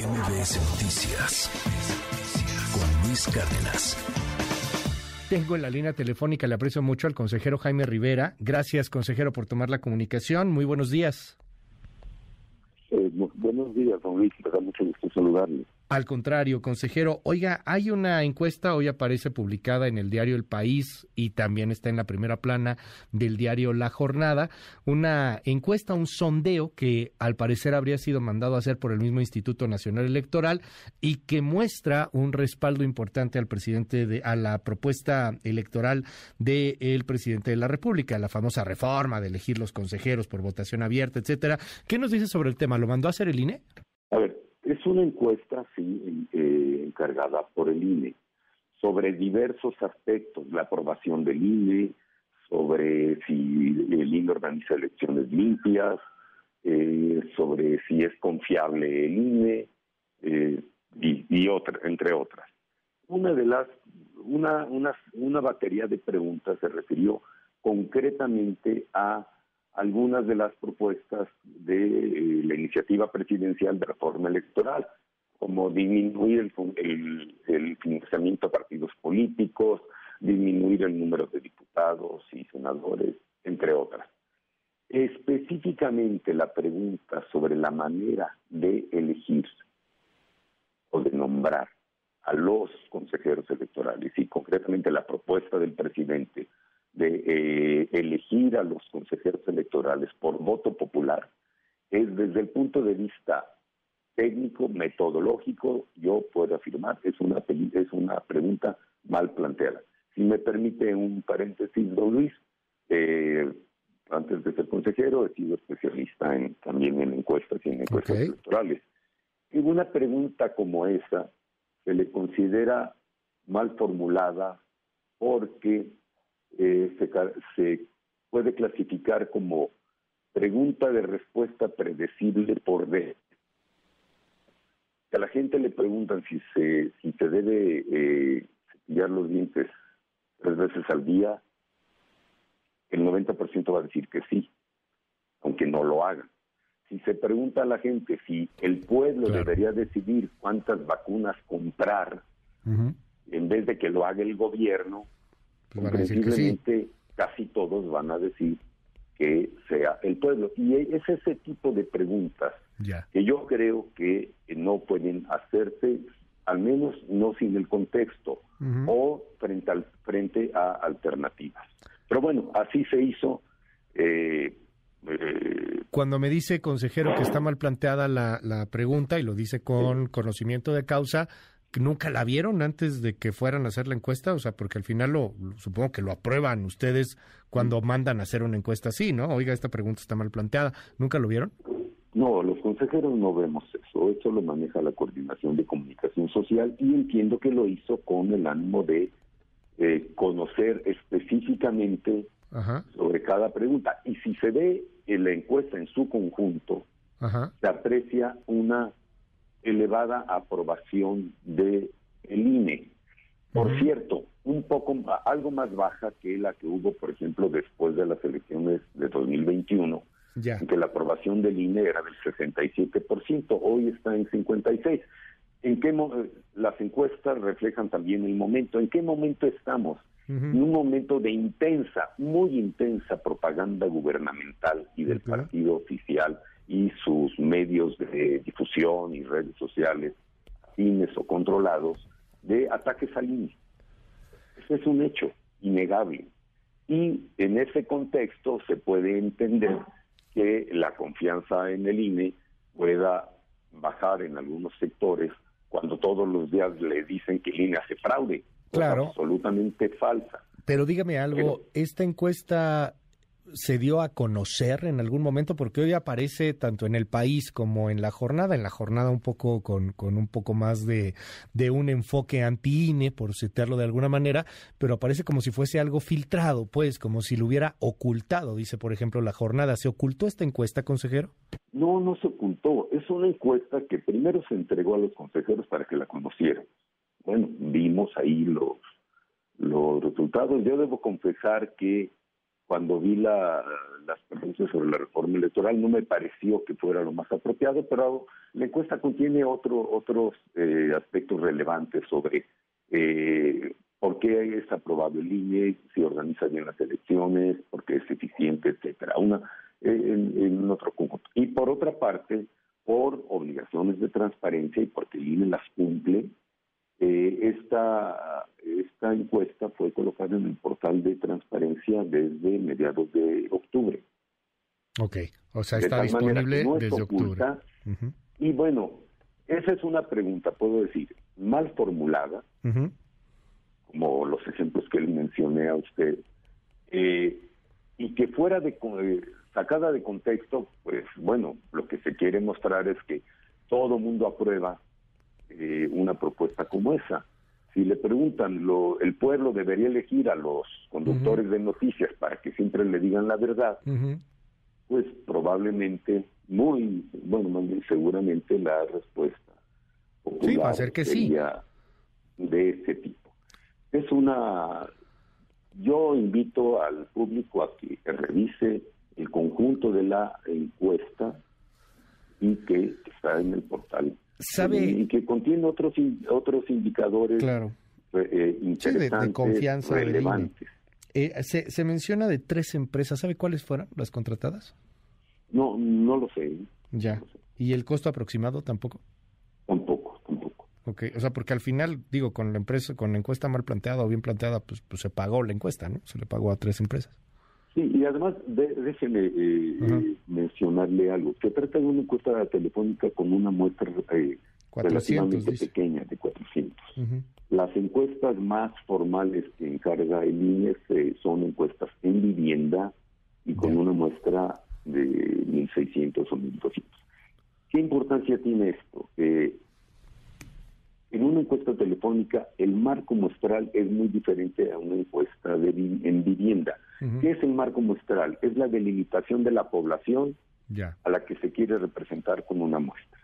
MBS Noticias con Luis Cárdenas. Tengo en la línea telefónica, le aprecio mucho al consejero Jaime Rivera. Gracias, consejero, por tomar la comunicación. Muy buenos días. Eh, buenos días, don Luis. Me da mucho gusto saludarle. Al contrario, consejero, oiga, hay una encuesta, hoy aparece publicada en el diario El País y también está en la primera plana del diario La Jornada, una encuesta, un sondeo que al parecer habría sido mandado a hacer por el mismo Instituto Nacional Electoral y que muestra un respaldo importante al presidente de, a la propuesta electoral del presidente de la República, la famosa reforma de elegir los consejeros por votación abierta, etcétera. ¿Qué nos dice sobre el tema? ¿Lo mandó a hacer el INE? Una encuesta, sí, eh, encargada por el INE sobre diversos aspectos, la aprobación del INE, sobre si el INE organiza elecciones limpias, eh, sobre si es confiable el INE eh, y entre otras. Una de las, una, una, una batería de preguntas se refirió concretamente a algunas de las propuestas de eh, la iniciativa presidencial de reforma electoral, como disminuir el, financiamiento a partidos políticos, disminuir el número de diputados y senadores, entre otras. Específicamente la pregunta sobre la manera de elegir o de nombrar a los consejeros electorales y concretamente la propuesta del presidente de eh, elegir a los consejeros electorales por voto popular es desde el punto de vista técnico, metodológico, yo puedo afirmar, es una, es una pregunta mal planteada. Si me permite un paréntesis, don Luis, eh, antes de ser consejero he sido especialista en, también en encuestas y en encuestas electorales. Y una pregunta como esa se le considera mal formulada porque eh, se, puede clasificar como pregunta de respuesta predecible por D. A la gente le preguntan si se, si se debe eh, cepillar los dientes tres veces al día, el 90% va a decir que sí, aunque no lo haga. Si se pregunta a la gente si el pueblo debería decidir cuántas vacunas comprar, en vez de que lo haga el gobierno, comprensiblemente casi todos van a decir que sea el pueblo. Y es ese tipo de preguntas que yo creo que no pueden hacerse, al menos no sin el contexto, o frente, al, frente a alternativas. Pero bueno, así se hizo. Eh, eh, Cuando me dice, consejero, que está mal planteada la, la pregunta y lo dice con conocimiento de causa, nunca la vieron antes de que fueran a hacer la encuesta? O sea, porque al final lo, supongo que lo aprueban ustedes cuando mandan a hacer una encuesta así, ¿no? Oiga, esta pregunta está mal planteada. ¿Nunca lo vieron? No, los consejeros no vemos eso. Eso lo maneja la Coordinación de Comunicación Social y entiendo que lo hizo con el ánimo de eh, conocer específicamente sobre cada pregunta. Y si se ve en la encuesta en su conjunto, se aprecia una elevada aprobación de el INE. Por cierto, un poco algo más baja que la que hubo, por ejemplo, después de las elecciones de 2021, en que la aprobación del INE era del 67%, hoy está en 56. ¿En qué las encuestas reflejan también el momento? ¿En qué momento estamos? En un momento de intensa, muy intensa propaganda gubernamental y del partido oficial y sus medios de difusión y redes sociales afines o controlados de ataques al INE. Ese es un hecho innegable. Y en ese contexto se puede entender que la confianza en el INE pueda bajar en algunos sectores cuando todos los días le dicen que el INE hace fraude. Claro. Absolutamente falsa. Pero dígame algo, ¿esta encuesta se dio a conocer en algún momento? Porque hoy aparece tanto en el país como en la jornada, en la jornada un poco con, con un poco más de, de un enfoque anti-INE, por citarlo de alguna manera, pero aparece como si fuese algo filtrado, pues, como si lo hubiera ocultado, dice por ejemplo la jornada. ¿Se ocultó esta encuesta, consejero? No, no se ocultó. Es una encuesta que primero se entregó a los consejeros para que la conocieran. Bueno, vimos ahí los, los resultados. Yo debo confesar que cuando vi la, las preguntas sobre la reforma electoral no me pareció que fuera lo más apropiado, pero la encuesta contiene otro, otros eh, aspectos relevantes sobre eh, por qué es aprobado el INE, si organiza bien las elecciones, por qué es eficiente, etcétera, una en, en otro conjunto. Y por otra parte, por obligaciones de transparencia y porque el INE las cumple, eh, esta, esta encuesta fue colocada en el portal de transparencia desde mediados de octubre. Ok, o sea, está disponible desde octubre. Y bueno, esa es una pregunta, puedo decir, mal formulada, como los ejemplos que le mencioné a usted, eh, y que fuera de eh, sacada de contexto, pues bueno, lo que se quiere mostrar es que todo mundo aprueba eh, una propuesta como esa. Si le preguntan, lo, el pueblo debería elegir a los conductores de noticias para que siempre le digan la verdad, pues probablemente, muy, bueno, seguramente la respuesta sí, va a ser que sí. de ese tipo. Es una, yo invito al público a que revise el conjunto de la encuesta y que está en el portal y que contiene otros otros indicadores claro. Eh, interesantes, de, confianza relevantes. Eh, se, se menciona de tres empresas, ¿sabe cuáles fueron las contratadas? No, no lo sé. Ya. ¿Y el costo aproximado tampoco? Tampoco, tampoco. Ok, o sea, porque al final, digo, con la empresa, con la encuesta mal planteada o bien planteada, pues, pues se pagó la encuesta, ¿no? Se le pagó a tres empresas. Sí, y además déjeme eh, mencionarle algo. Se trata de una encuesta telefónica con una muestra eh, relativamente pequeña de 400. Las encuestas más formales que encarga el INE eh, son encuestas en vivienda y con una muestra de 1.600 o 1.200. ¿Qué importancia tiene esto? Eh, en una encuesta telefónica, el marco muestral es muy diferente a una encuesta de en vivienda. ¿Qué es el marco muestral? Es la delimitación de la población a la que se quiere representar con una muestra.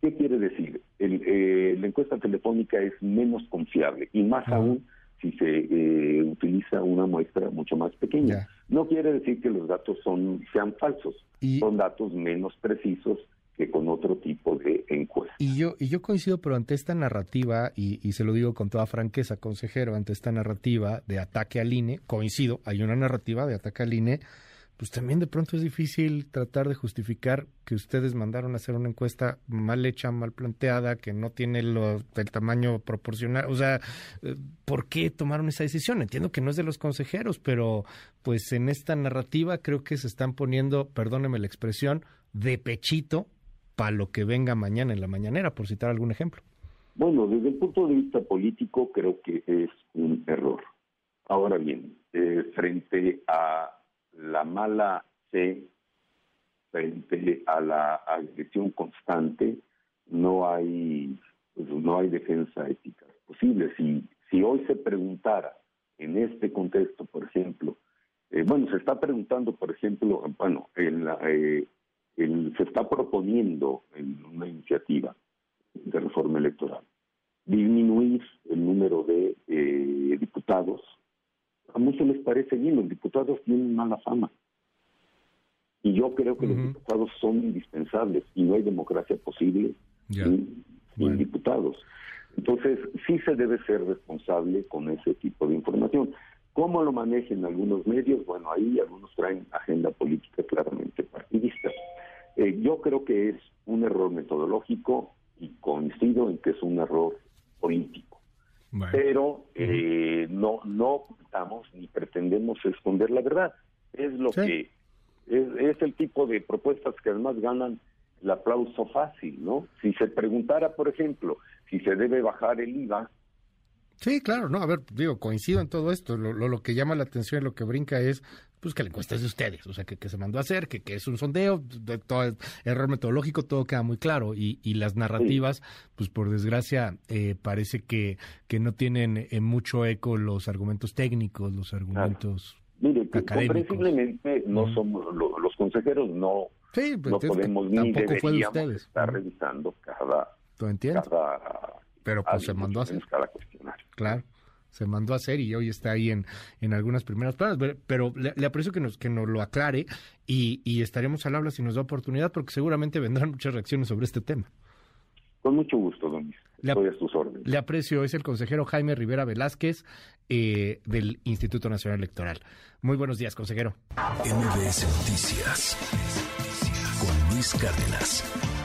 ¿Qué quiere decir? Eh, la encuesta telefónica es menos confiable y más aún si se eh, utiliza una muestra mucho más pequeña. No quiere decir que los datos son sean falsos, son datos menos precisos que con otro tipo de encuesta. Y yo, y yo coincido, pero ante esta narrativa, y, y, se lo digo con toda franqueza, consejero, ante esta narrativa de ataque al INE, coincido, hay una narrativa de ataque al INE, pues también de pronto es difícil tratar de justificar que ustedes mandaron a hacer una encuesta mal hecha, mal planteada, que no tiene lo, el tamaño proporcional. O sea, eh, ¿por qué tomaron esa decisión? Entiendo que no es de los consejeros, pero pues en esta narrativa creo que se están poniendo, perdóneme la expresión, de pechito para lo que venga mañana en la mañanera, por citar algún ejemplo. Bueno, desde el punto de vista político creo que es un error. Ahora bien, eh, frente a la mala fe, frente a la agresión constante, no hay pues, no hay defensa ética posible. Si, si hoy se preguntara en este contexto, por ejemplo, eh, bueno, se está preguntando, por ejemplo, bueno, en la, eh, se está proponiendo en una iniciativa de reforma electoral disminuir el número de eh, diputados. A muchos les parece bien, los diputados tienen mala fama. Y yo creo que los diputados son indispensables y no hay democracia posible sin, diputados. Entonces, sí se debe ser responsable con ese tipo de información. ¿Cómo lo manejen algunos medios? Bueno, ahí algunos traen agenda política claramente partidista. Eh, yo creo que es un error metodológico y coincido en que es un error político. Pero eh, no no ocultamos ni pretendemos esconder la verdad. Es lo que es, es, el tipo de propuestas que además ganan el aplauso fácil, ¿no? Si se preguntara, por ejemplo, si se debe bajar el IVA, Sí, claro, no, a ver, digo, coincido en todo esto. Lo, lo, que llama la atención y lo que brinca es pues que la encuesta es de ustedes, o sea, que, que se mandó a hacer, que, que es un sondeo, de, todo error metodológico, todo queda muy claro. Y, y las narrativas, pues por desgracia, eh, parece que, que no tienen eh, mucho eco los argumentos técnicos, los argumentos Mire, comprensiblemente no somos, los consejeros no, sí, pues, no podemos ni deberíamos estar revisando cada, cada pero pues se mandó a hacer. Cada cuestionario. Claro. se mandó a hacer y hoy está ahí en, en algunas primeras planas. Pero le, aprecio que nos, que nos lo aclare y, y estaremos al habla si nos da oportunidad, porque seguramente vendrán muchas reacciones sobre este tema. Con mucho gusto, don Le, le aprecio, es el consejero Jaime Rivera Velázquez eh, del Instituto Nacional Electoral. Muy buenos días, consejero. MBS Noticias con Luis Cárdenas.